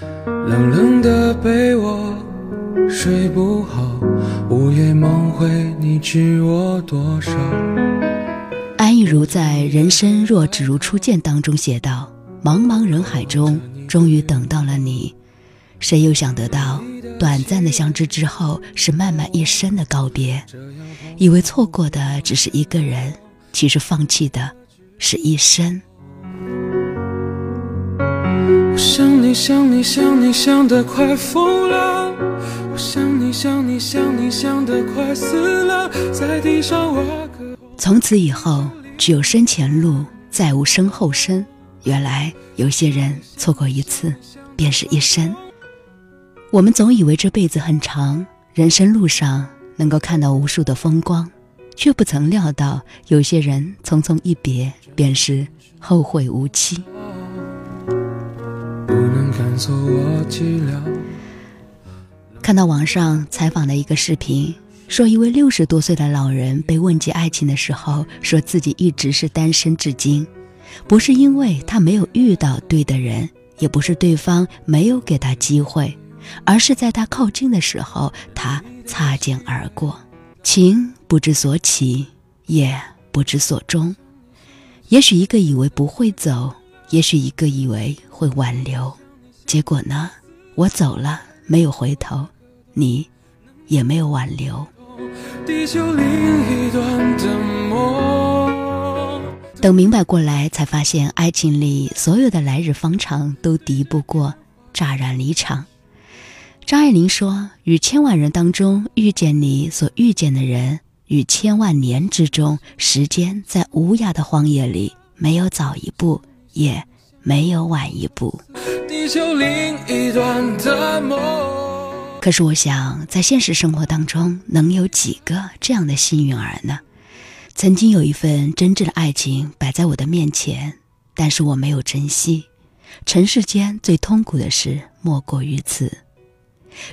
冷冷的被窝，睡不好，午夜梦回，你知我多少？安忆如在《人生若只如初见》当中写道：“茫茫人海中，终于等到了你。谁又想得到，短暂的相知之后，是漫漫一生的告别？以为错过的只是一个人，其实放弃的是一生。”我想你想你想你想得快疯了，我想你想你想你想得快死了，在地上挖个。从此以后，只有身前路，再无身后身。原来有些人错过一次，便是一生。我们总以为这辈子很长，人生路上能够看到无数的风光，却不曾料到有些人匆匆一别，便是后会无期。不能赶走我寂寥。看到网上采访的一个视频，说一位六十多岁的老人被问及爱情的时候，说自己一直是单身至今，不是因为他没有遇到对的人，也不是对方没有给他机会，而是在他靠近的时候，他擦肩而过，情不知所起，也不知所终。也许一个以为不会走。也许一个以为会挽留，结果呢？我走了，没有回头，你也没有挽留。地球另一端的梦等明白过来，才发现爱情里所有的来日方长都敌不过乍然离场。张爱玲说：“与千万人当中遇见你所遇见的人，与千万年之中，时间在无涯的荒野里没有早一步。”也没有晚一步。地球另一端的梦可是我想，在现实生活当中，能有几个这样的幸运儿呢？曾经有一份真挚的爱情摆在我的面前，但是我没有珍惜。尘世间最痛苦的事莫过于此。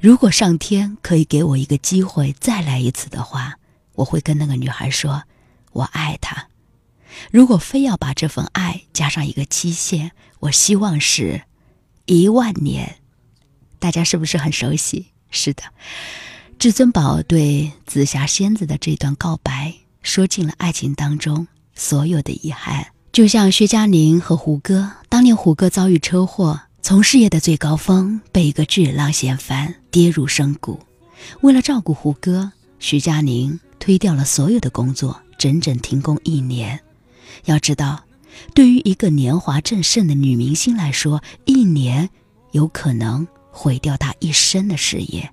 如果上天可以给我一个机会再来一次的话，我会跟那个女孩说：“我爱她。”如果非要把这份爱加上一个期限，我希望是一万年。大家是不是很熟悉？是的，至尊宝对紫霞仙子的这段告白，说尽了爱情当中所有的遗憾。就像薛佳凝和胡歌，当年胡歌遭遇车祸，从事业的最高峰被一个巨浪掀翻，跌入深谷。为了照顾胡歌，徐佳凝推掉了所有的工作，整整停工一年。要知道，对于一个年华正盛的女明星来说，一年有可能毁掉她一生的事业。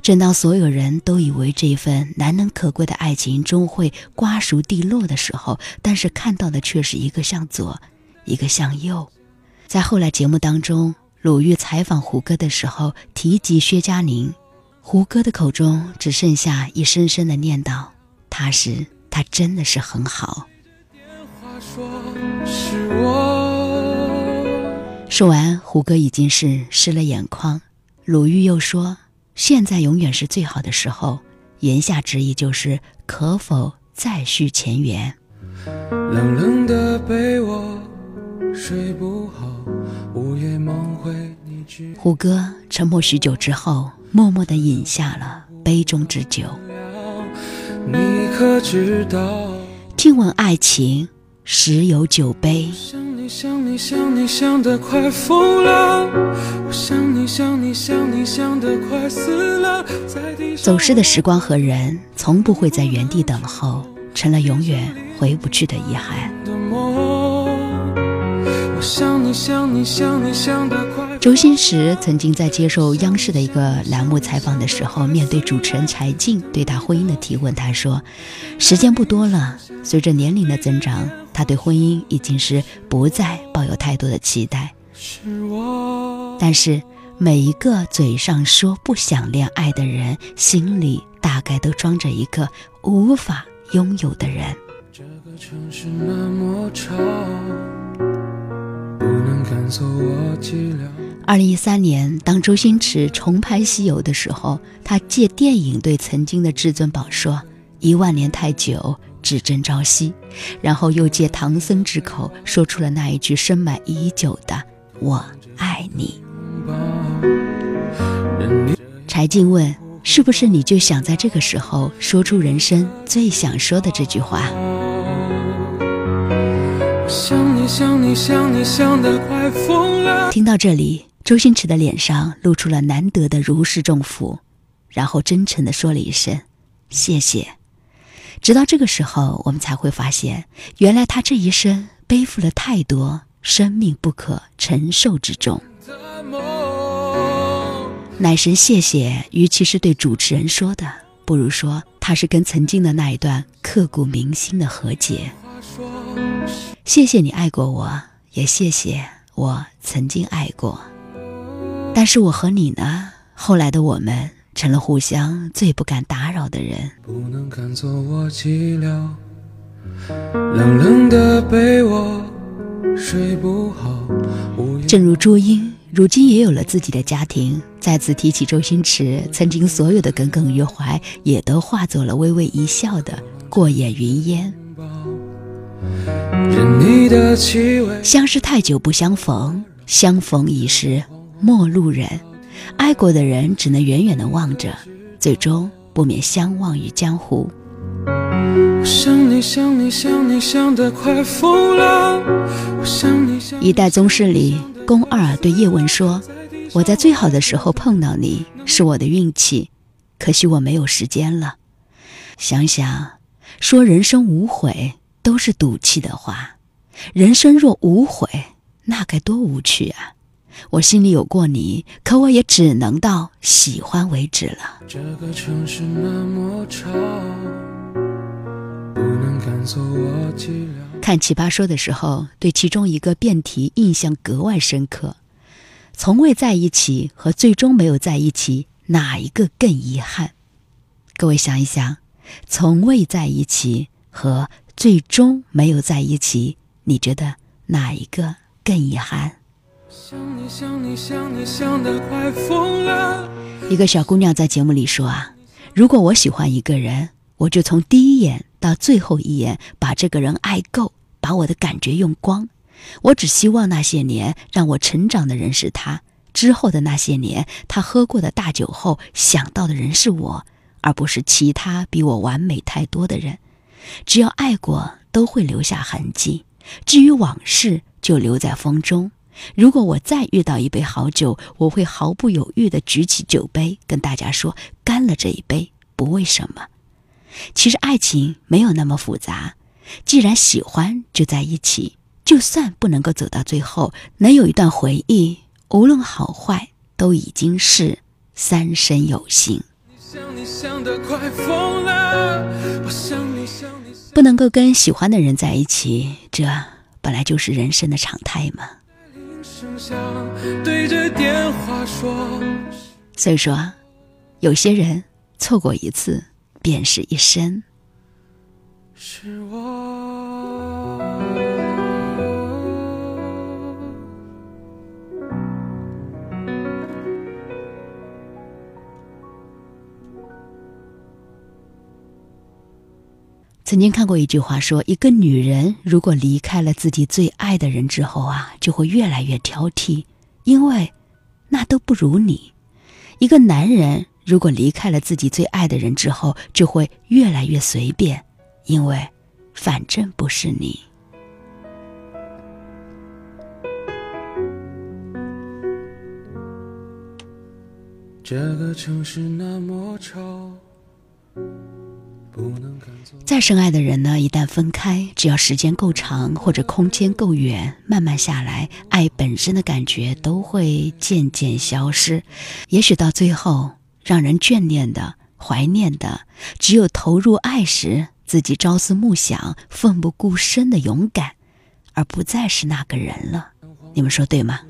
正当所有人都以为这一份难能可贵的爱情终会瓜熟蒂落的时候，但是看到的却是一个向左，一个向右。在后来节目当中，鲁豫采访胡歌的时候提及薛佳凝，胡歌的口中只剩下一声声的念叨：“他是他真的是很好。”说完，胡歌已经是湿了眼眶。鲁豫又说：“现在永远是最好的时候。”言下之意就是可否再续前缘。冷冷的被窝，睡不好，午夜梦回你胡歌沉默许久之后，默默的饮下了杯中之酒。你可知道？听闻爱情。十有九杯。走失的时光和人，从不会在原地等候，成了永远回不去的遗憾。周星驰曾经在接受央视的一个栏目采访的时候，面对主持人柴静对他婚姻的提问，他说：“时间不多了，随着年龄的增长，他对婚姻已经是不再抱有太多的期待。但是每一个嘴上说不想恋爱的人，心里大概都装着一个无法拥有的人。”这个城市那么吵。二零一三年，当周星驰重拍《西游》的时候，他借电影对曾经的至尊宝说：“一万年太久，只争朝夕。”然后又借唐僧之口说出了那一句深埋已久的“我爱你”。柴静问：“是不是你就想在这个时候说出人生最想说的这句话？”听到这里，周星驰的脸上露出了难得的如释重负，然后真诚的说了一声：“谢谢。”直到这个时候，我们才会发现，原来他这一生背负了太多生命不可承受之重。乃神谢谢，与其是对主持人说的，不如说他是跟曾经的那一段刻骨铭心的和解。谢谢你爱过我，也谢谢我曾经爱过。但是我和你呢？后来的我们成了互相最不敢打扰的人。不能赶走我寂寥，冷冷的被窝，睡不好。正如朱茵。如今也有了自己的家庭，再次提起周星驰，曾经所有的耿耿于怀，也都化作了微微一笑的过眼云烟。相识太久不相逢，相逢已是陌路人。爱过的人只能远远的望着，最终不免相忘于江湖。一代宗师里。宫二对叶问说：“我在最好的时候碰到你是我的运气，可惜我没有时间了。想想，说人生无悔都是赌气的话，人生若无悔，那该多无趣啊！我心里有过你，可我也只能到喜欢为止了。这个城市那么吵，不能赶走我寂寥。”看《奇葩说》的时候，对其中一个辩题印象格外深刻。从未在一起和最终没有在一起，哪一个更遗憾？各位想一想，从未在一起和最终没有在一起，你觉得哪一个更遗憾？想你想你想你想得快疯了一个小姑娘在节目里说啊：“如果我喜欢一个人，我就从第一眼。”到最后一眼，把这个人爱够，把我的感觉用光。我只希望那些年让我成长的人是他，之后的那些年，他喝过的大酒后想到的人是我，而不是其他比我完美太多的人。只要爱过，都会留下痕迹。至于往事，就留在风中。如果我再遇到一杯好酒，我会毫不犹豫地举起酒杯，跟大家说：干了这一杯，不为什么。其实爱情没有那么复杂，既然喜欢就在一起，就算不能够走到最后，能有一段回忆，无论好坏，都已经是三生有幸。不能够跟喜欢的人在一起，这本来就是人生的常态嘛。所以说，有些人错过一次。便是一生。是我。曾经看过一句话，说一个女人如果离开了自己最爱的人之后啊，就会越来越挑剔，因为那都不如你。一个男人。如果离开了自己最爱的人之后，就会越来越随便，因为反正不是你。这个城市那么吵，再深爱的人呢？一旦分开，只要时间够长或者空间够远，慢慢下来，爱本身的感觉都会渐渐消失，也许到最后。让人眷恋的、怀念的，只有投入爱时自己朝思暮想、奋不顾身的勇敢，而不再是那个人了。你们说对吗？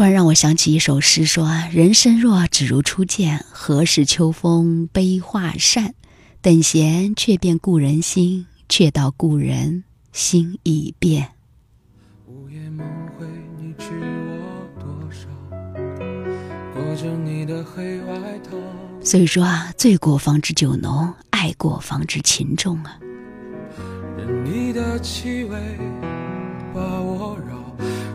突然让我想起一首诗，说：“人生若只如初见，何事秋风悲画扇？等闲却变故人心，却道故人心已变。”午夜梦回，你知我多少？裹着你的黑外套。所以说啊，醉过方知酒浓，爱过方知情重啊。任你的气味把我绕，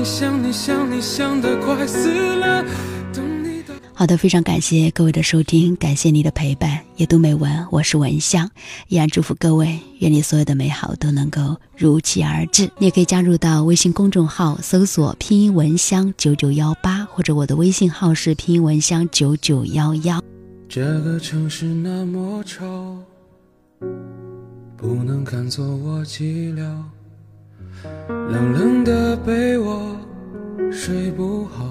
你想你想你想得快死了。等你的好的，非常感谢各位的收听，感谢你的陪伴。夜读美文，我是文香，依然祝福各位，愿你所有的美好都能够如期而至。你也可以加入到微信公众号，搜索拼音文香九九幺八，或者我的微信号是拼音文香九九幺幺。这个城市那么吵，不能看作我寂寥。冷冷的被窝，睡不好，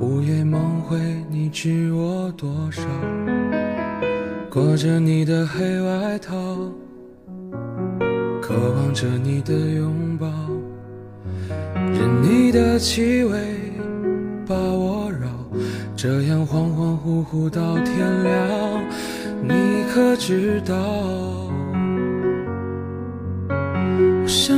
午夜梦回，你知我多少？裹着你的黑外套，渴望着你的拥抱，任你的气味把我绕，这样恍恍惚惚到天亮，你可知道？我想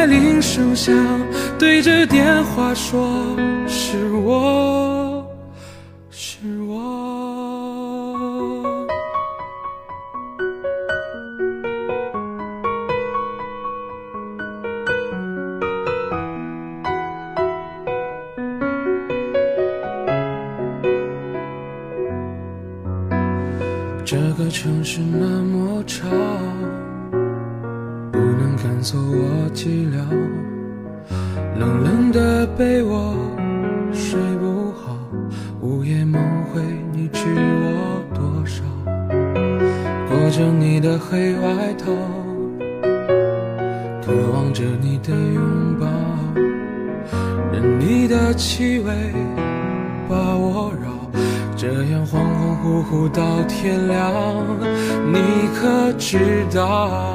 亮，等待铃声响，对着电话说是我，是我。这个城市那么吵，能赶走我寂寥。冷冷的被窝，睡不好，午夜梦回，你知我多少？裹着你的黑外套，渴望着你的拥抱，任你的气味把我绕。这样恍恍惚惚到天亮，你可知道？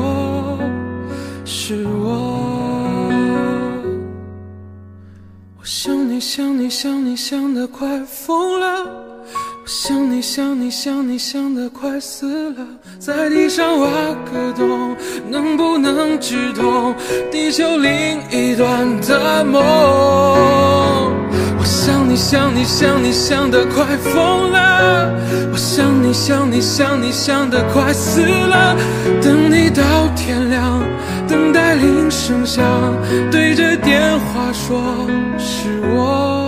是我。我想你想你想你想得快疯了，我想你想你想你想得快死了，在地上挖个洞，能不能直通地球另一端的梦？我想你想你想你想得快疯了，我想你想你想你想得快死了，等你到天亮，铃声响，对着电话说是我。